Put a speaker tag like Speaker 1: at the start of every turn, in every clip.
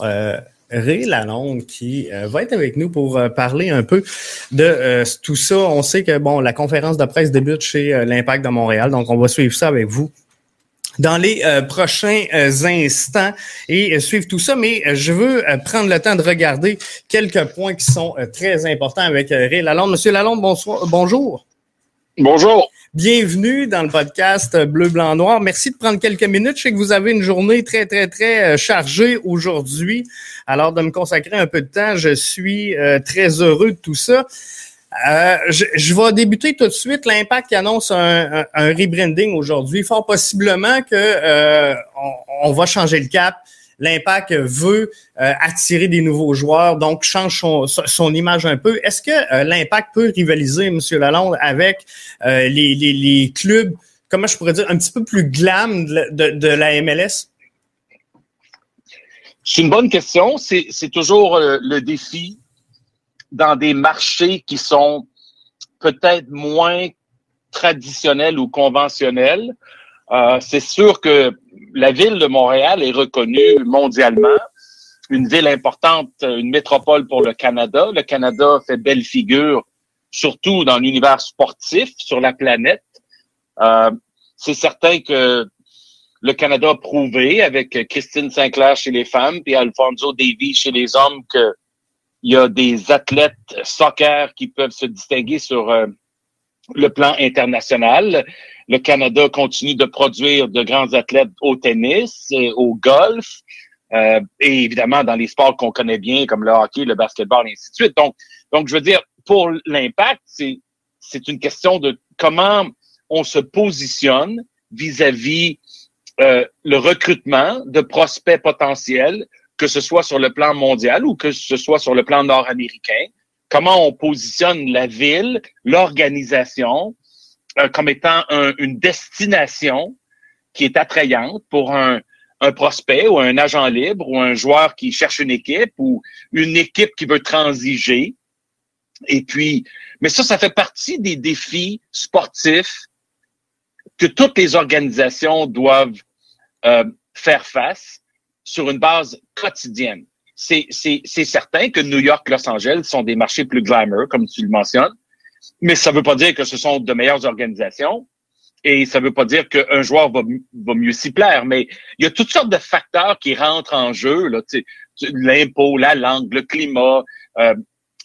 Speaker 1: Euh, Ray Lalonde qui euh, va être avec nous pour euh, parler un peu de euh, tout ça. On sait que bon, la conférence de presse débute chez l'Impact de Montréal, donc on va suivre ça avec vous dans les prochains instants et suivre tout ça. Mais je veux prendre le temps de regarder quelques points qui sont très importants avec Ray Lalonde. Monsieur Lalonde, bonsoir, bonjour.
Speaker 2: Bonjour.
Speaker 1: Bienvenue dans le podcast Bleu, Blanc, Noir. Merci de prendre quelques minutes. Je sais que vous avez une journée très, très, très euh, chargée aujourd'hui. Alors, de me consacrer un peu de temps, je suis euh, très heureux de tout ça. Euh, je, vais débuter tout de suite. L'impact qui annonce un, rebranding aujourd'hui. Fort possiblement que on, va changer le cap l'Impact veut euh, attirer des nouveaux joueurs, donc change son, image un peu. Est-ce que euh, l'Impact peut rivaliser, M. Lalonde, avec euh, les, clubs, comment je pourrais dire, un petit peu plus glam de, la MLS?
Speaker 2: C'est une bonne question. C'est toujours le défi dans des marchés qui sont peut-être moins traditionnels ou conventionnels. C'est sûr que la ville de Montréal est reconnue mondialement, une ville importante, une métropole pour le Canada. Le Canada fait belle figure, surtout dans l'univers sportif sur la planète. Euh, c'est certain que le Canada a prouvé avec Christine Sinclair chez les femmes puis Alfonso Davies chez les hommes que il y a des athlètes soccer qui peuvent se distinguer sur euh, le plan international. Le Canada continue de produire de grands athlètes au tennis, au golf, euh, et évidemment dans les sports qu'on connaît bien, comme le hockey, le basketball, et ainsi de suite. Donc, donc je veux dire, pour l'impact, c'est, c'est une question de comment on se positionne vis-à-vis euh, le recrutement de prospects potentiels, que ce soit sur le plan mondial ou que ce soit sur le plan nord-américain. Comment on positionne la ville, l'organisation, euh, comme étant une destination qui est attrayante pour un, prospect ou un agent libre ou un joueur qui cherche une équipe ou une équipe qui veut transiger. Et puis, mais ça, ça fait partie des défis sportifs que toutes les organisations doivent euh, faire face sur une base quotidienne. C'est certain que New York, Los Angeles sont des marchés plus glamour, comme tu le mentionnes, mais ça ne veut pas dire que ce sont de meilleures organisations et ça ne veut pas dire qu'un joueur va, mieux s'y plaire. Mais il y a toutes sortes de facteurs qui rentrent en jeu, l'impôt, la langue, le climat, euh,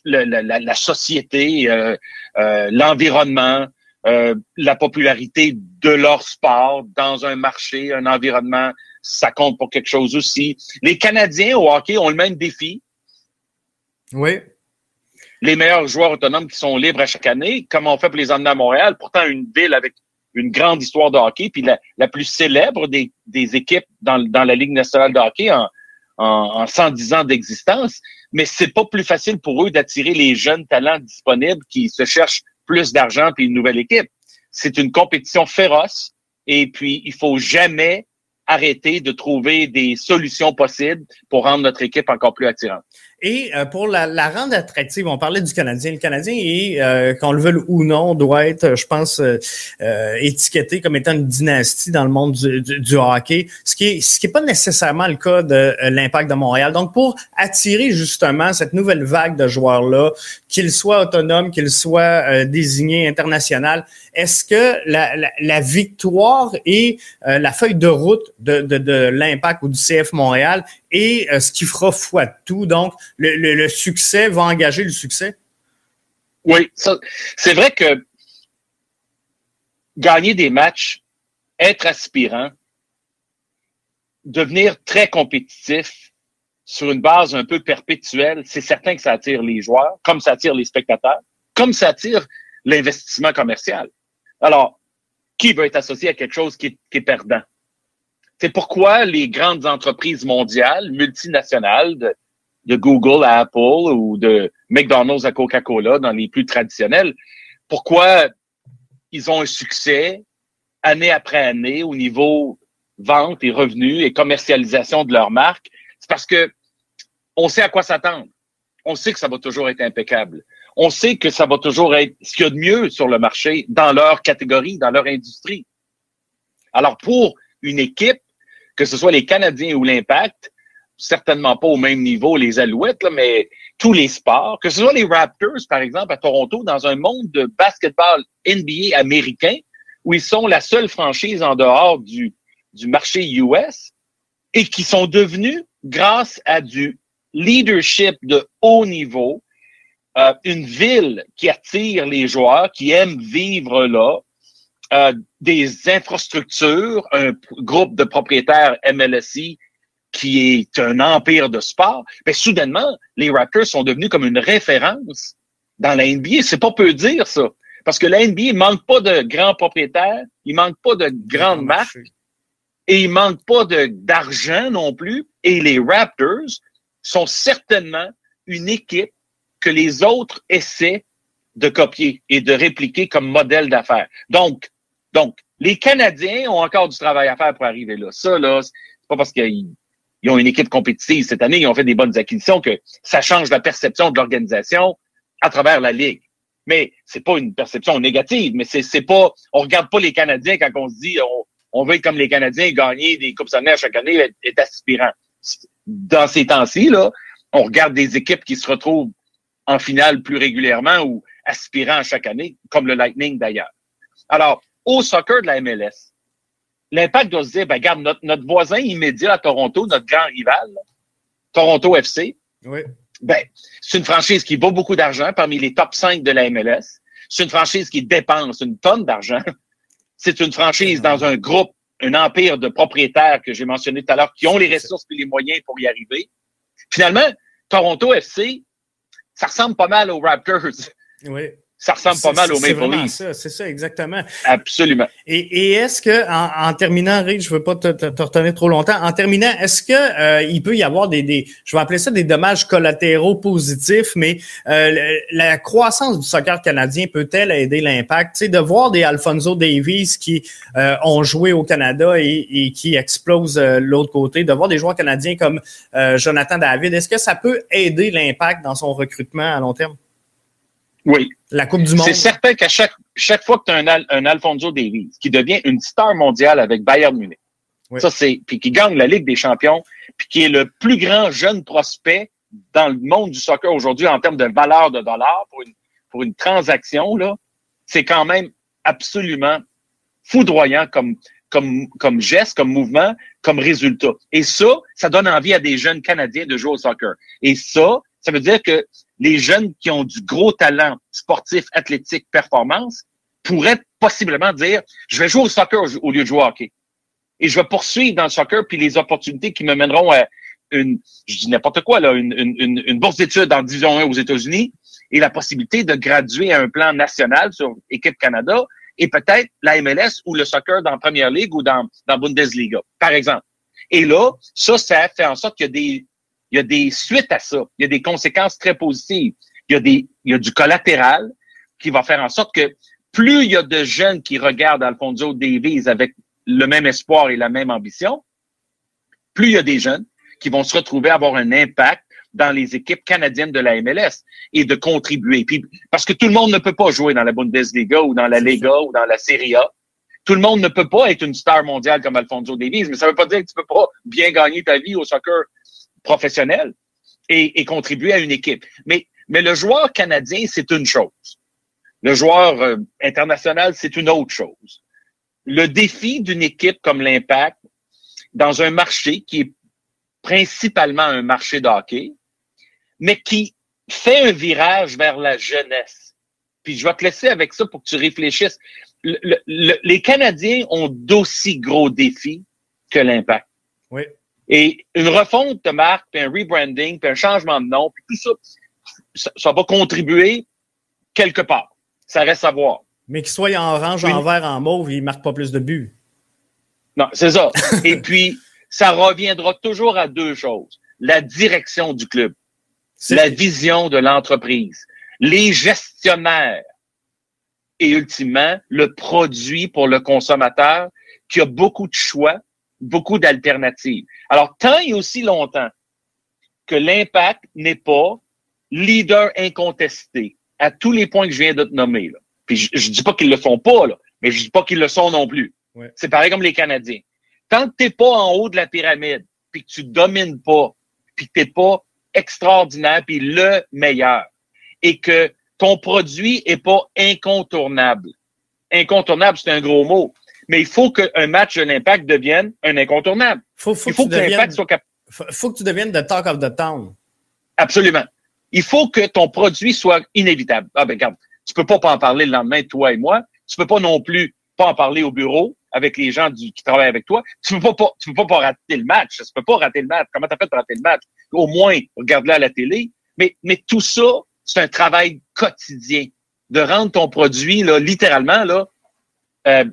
Speaker 2: la, société, euh, euh, l'environnement, la popularité de leur sport dans un marché, un environnement, ça compte pour quelque chose aussi. Les Canadiens au hockey ont le même défi.
Speaker 1: Oui
Speaker 2: les meilleurs joueurs autonomes qui sont libres à chaque année, comme on fait pour les emmener à Montréal, pourtant une ville avec une grande histoire de hockey, puis la, la plus célèbre des, des équipes dans, dans, la Ligue nationale de hockey en, en, en 110 ans d'existence. Mais c'est pas plus facile pour eux d'attirer les jeunes talents disponibles qui se cherchent plus d'argent puis une nouvelle équipe. C'est une compétition féroce et puis il faut jamais arrêter de trouver des solutions possibles pour rendre notre équipe encore plus attirante.
Speaker 1: Et euh, pour la, la, rendre attractive, on parlait du Canadien. Le Canadien, est, euh, qu'on le veuille ou non, doit être, je pense, euh, euh, étiqueté comme étant une dynastie dans le monde du, du, hockey, ce qui est ce qui pas nécessairement le cas de l'Impact de Montréal. Donc, pour attirer justement cette nouvelle vague de joueurs-là, qu'ils soient autonomes, qu'ils soient désignés international, est-ce que la, la, la, victoire et la feuille de route de, de, de l'Impact ou du CF Montréal et euh, ce qui fera foi de tout? Donc, le, succès va engager le succès?
Speaker 2: Oui, c'est vrai que gagner des matchs, être aspirant, devenir très compétitif sur une base un peu perpétuelle, c'est certain que ça attire les joueurs, comme ça attire les spectateurs, comme ça attire l'investissement commercial. Alors, qui veut être associé à quelque chose qui est perdant? C'est pourquoi les grandes entreprises mondiales, multinationales, Google à Apple ou de McDonald's à Coca-Cola, dans les plus traditionnels, pourquoi ils ont un succès année après année au niveau vente et revenus et commercialisation de leur marque, c'est parce que on sait à quoi s'attendre. On sait que ça va toujours être impeccable. On sait que ça va toujours être ce qu'il y a de mieux sur le marché dans leur catégorie, dans leur industrie. Alors pour une équipe que ce soit les Canadiens ou l'Impact, certainement pas au même niveau les Alouettes, là, mais tous les sports, que ce soit les Raptors, par exemple, à Toronto, dans un monde de basketball NBA américain, où ils sont la seule franchise en dehors du, du marché US, et qui sont devenus, grâce à du leadership de haut niveau, euh, une ville qui attire les joueurs, qui aiment vivre là, euh, des infrastructures, un groupe de propriétaires MLSI qui est un empire de sport, mais soudainement, les Raptors sont devenus comme une référence dans la NBA. C'est pas peu dire, ça. Parce que la NBA manque pas de grands propriétaires, il manque pas de grandes marques, et il manque pas d'argent non plus. Et les Raptors sont certainement une équipe que les autres essaient de copier et de répliquer comme modèle d'affaires. Donc, donc, les Canadiens ont encore du travail à faire pour arriver là. Ça, là, c'est pas parce qu'ils ont une équipe compétitive cette année, ils ont fait des bonnes acquisitions que ça change la perception de l'organisation à travers la Ligue. Mais c'est pas une perception négative, mais c'est, c'est pas, on regarde pas les Canadiens quand on se dit, on, on veut être comme les Canadiens, gagner des Coupes Stanley chaque année est, est aspirant. Dans ces temps-ci, là, on regarde des équipes qui se retrouvent en finale plus régulièrement ou aspirant chaque année, comme le Lightning d'ailleurs. Alors, au soccer de la MLS, l'impact doit se dire, ben, regarde, notre, notre voisin immédiat à Toronto, notre grand rival, Toronto FC,
Speaker 1: oui.
Speaker 2: ben, c'est une franchise qui vaut beaucoup d'argent parmi les top 5 de la MLS. C'est une franchise qui dépense une tonne d'argent. C'est une franchise dans un groupe, un empire de propriétaires que j'ai mentionné tout à l'heure, qui ont les ressources et les moyens pour y arriver. Finalement, Toronto FC, ça ressemble pas mal aux Raptors.
Speaker 1: Oui
Speaker 2: ça ressemble pas mal au Maple Leafs.
Speaker 1: C'est c'est ça, exactement.
Speaker 2: Absolument.
Speaker 1: Et, et est-ce que, en, en, terminant, Rick, je veux pas te, te, te, retenir trop longtemps, en terminant, est-ce que euh, il peut y avoir des, des, je vais appeler ça des dommages collatéraux positifs, mais euh, la croissance du soccer canadien peut-elle aider l'impact? Tu sais, de voir des Alfonso Davies qui euh, ont joué au Canada et, et qui explosent euh, l'autre côté, de voir des joueurs canadiens comme euh, Jonathan David, est-ce que ça peut aider l'impact dans son recrutement à long terme?
Speaker 2: Oui.
Speaker 1: La Coupe du Monde.
Speaker 2: C'est certain qu'à chaque, chaque fois que tu as un, un, Alfonso Davies qui devient une star mondiale avec Bayern Munich, oui. ça c'est, puis qui gagne la Ligue des champions, puis qui est le plus grand jeune prospect dans le monde du soccer aujourd'hui en termes de valeur de dollars pour une, pour une transaction, là, c'est quand même absolument foudroyant comme, comme, comme geste, comme mouvement, comme résultat. Et ça, ça donne envie à des jeunes Canadiens de jouer au soccer. Et ça, ça veut dire que les jeunes qui ont du gros talent sportif, athlétique, performance, pourraient possiblement dire, je vais jouer au soccer au lieu de jouer au hockey. Et je vais poursuivre dans le soccer, puis les opportunités qui me mèneront à une, je dis n'importe quoi, là, une, une, une bourse d'études en division 1 aux États-Unis et la possibilité de graduer à un plan national sur Équipe Canada et peut-être la MLS ou le soccer dans Première Ligue ou dans, dans Bundesliga, par exemple. Et là, ça, ça fait en sorte qu'il y a des il y a des suites à ça. Il y a des conséquences très positives. Il y a des, il y a du collatéral qui va faire en sorte que plus il y a de jeunes qui regardent Alfonso Davies avec le même espoir et la même ambition, plus il y a des jeunes qui vont se retrouver à avoir un impact dans les équipes canadiennes de la MLS et de contribuer. Puis, parce que tout le monde ne peut pas jouer dans la Bundesliga ou dans la Liga ou dans la Serie A. Tout le monde ne peut pas être une star mondiale comme Alfonso Davies, mais ça ne veut pas dire que tu peux pas bien gagner ta vie au soccer professionnel et, et, contribuer à une équipe. Mais, mais le joueur canadien, c'est une chose. Le joueur euh, international, c'est une autre chose. Le défi d'une équipe comme l'Impact, dans un marché qui est principalement un marché de hockey, mais qui fait un virage vers la jeunesse. Puis je vais te laisser avec ça pour que tu réfléchisses. Le, le, les Canadiens ont d'aussi gros défis que l'Impact.
Speaker 1: Oui.
Speaker 2: Et une refonte de marque, puis un rebranding, puis un changement de nom, puis tout ça, ça, va contribuer quelque part. Ça reste à voir.
Speaker 1: Mais qu'il soit en orange, oui. en vert, en mauve, il marque pas plus de buts.
Speaker 2: Non, c'est ça. Et puis, ça reviendra toujours à deux choses. La direction du club, la vision de l'entreprise, les gestionnaires et ultimement le produit pour le consommateur qui a beaucoup de choix, beaucoup d'alternatives. Alors, tant et aussi longtemps que l'impact n'est pas leader incontesté à tous les points que je viens de te nommer, là. puis je, je dis pas qu'ils le font pas, là, mais je dis pas qu'ils le sont non plus.
Speaker 1: Ouais.
Speaker 2: C'est pareil comme les Canadiens. Tant que t'es pas en haut de la pyramide, puis que tu domines pas puis que t'es pas extraordinaire, puis le meilleur, et que ton produit est pas incontournable. Incontournable, c'est un gros mot. Mais il faut qu'un match de l'impact devienne un incontournable.
Speaker 1: Faut, faut il faut que, l'impact soit capable. Faut que tu deviennes the talk of the town.
Speaker 2: Absolument. Il faut que ton produit soit inévitable. Ah ben regarde, tu peux pas, pas en parler le lendemain, toi et moi. Tu peux pas non plus pas en parler au bureau avec les gens du, qui travaillent avec toi. Tu peux pas, pas tu peux pas, rater le match. Tu peux pas rater le match. Comment t'as fait pour rater le match? Au moins, regarde-le à la télé. Mais, mais tout ça, c'est un travail quotidien de rendre ton produit, là, littéralement, là, euh,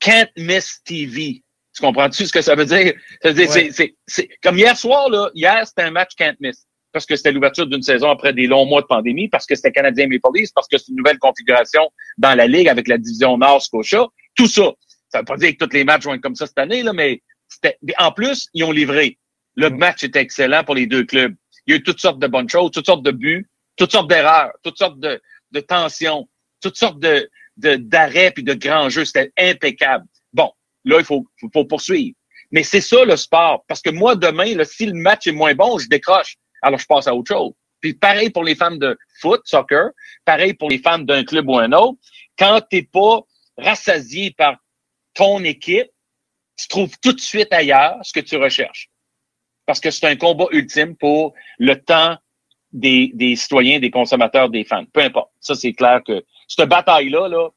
Speaker 2: can't miss TV. Tu comprends-tu ce que ça veut dire? Ça veut dire, c'est, c'est, comme hier soir, là, hier, c'était un match can't miss. Parce que c'était l'ouverture d'une saison après des longs mois de pandémie, parce que c'était Canadien Maple Leafs, parce que c'est une nouvelle configuration dans la Ligue avec la division Nord Scotia. Tout ça. Ça veut pas dire que tous les matchs vont être comme ça cette année, là, mais c'était, en plus, ils ont livré. Le mm. match était excellent pour les deux clubs. Il y a eu toutes sortes de bonnes choses, toutes sortes de buts, toutes sortes d'erreurs, toutes sortes de, de tensions, toutes sortes de, d'arrêts puis de grands jeux. C'était impeccable. Bon, là, il faut, faut, poursuivre. Mais c'est ça le sport. Parce que moi, demain, là, si le match est moins bon, je décroche. Alors, je passe à autre chose. Puis pareil pour les femmes de foot, soccer, pareil pour les femmes d'un club ou un autre. Quand t'es pas rassasié par ton équipe, tu trouves tout de suite ailleurs ce que tu recherches. Parce que c'est un combat ultime pour le temps des, citoyens, des consommateurs, des fans. Peu importe. Ça, c'est clair que cette bataille-là, là,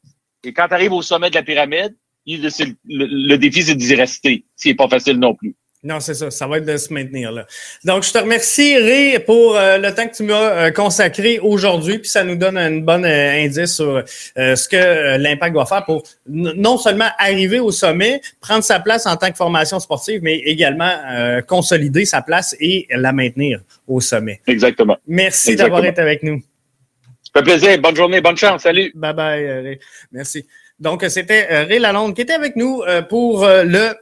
Speaker 2: et quand tu arrives au sommet de la pyramide, le, le, défi, c'est d'y rester. C'est pas facile non plus.
Speaker 1: Non, c'est ça. Ça va être de se maintenir là. Donc, je te remercie, Ré, pour euh, le temps que tu m'as euh, consacré aujourd'hui. Puis ça nous donne un bon euh, indice sur ce que l'impact doit faire pour non seulement arriver au sommet, prendre sa place en tant que formation sportive, mais également consolider sa place et la maintenir au sommet.
Speaker 2: Exactement.
Speaker 1: Merci d'avoir été avec nous.
Speaker 2: Ça fait plaisir. Bonne journée, bonne chance. Salut.
Speaker 1: Bye bye, Ré. Merci. Donc, c'était Ré Lalonde qui était avec nous pour le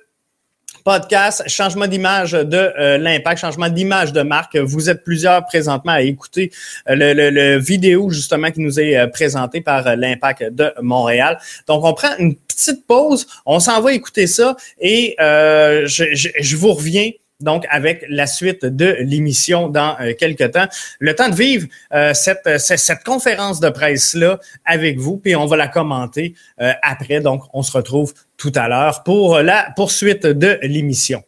Speaker 1: podcast, changement d'image de euh, l'impact, changement d'image de marque. Vous êtes plusieurs présentement à écouter euh, le, le, vidéo justement qui nous est euh, présenté par l'impact de Montréal. Donc, on prend une petite pause, on s'en va écouter ça et je, je, vous reviens donc avec la suite de l'émission dans quelques temps. Le temps de vivre cette, cette, conférence de presse-là avec vous, puis on va la commenter après. Donc, on se retrouve tout à l'heure pour la poursuite de l'émission.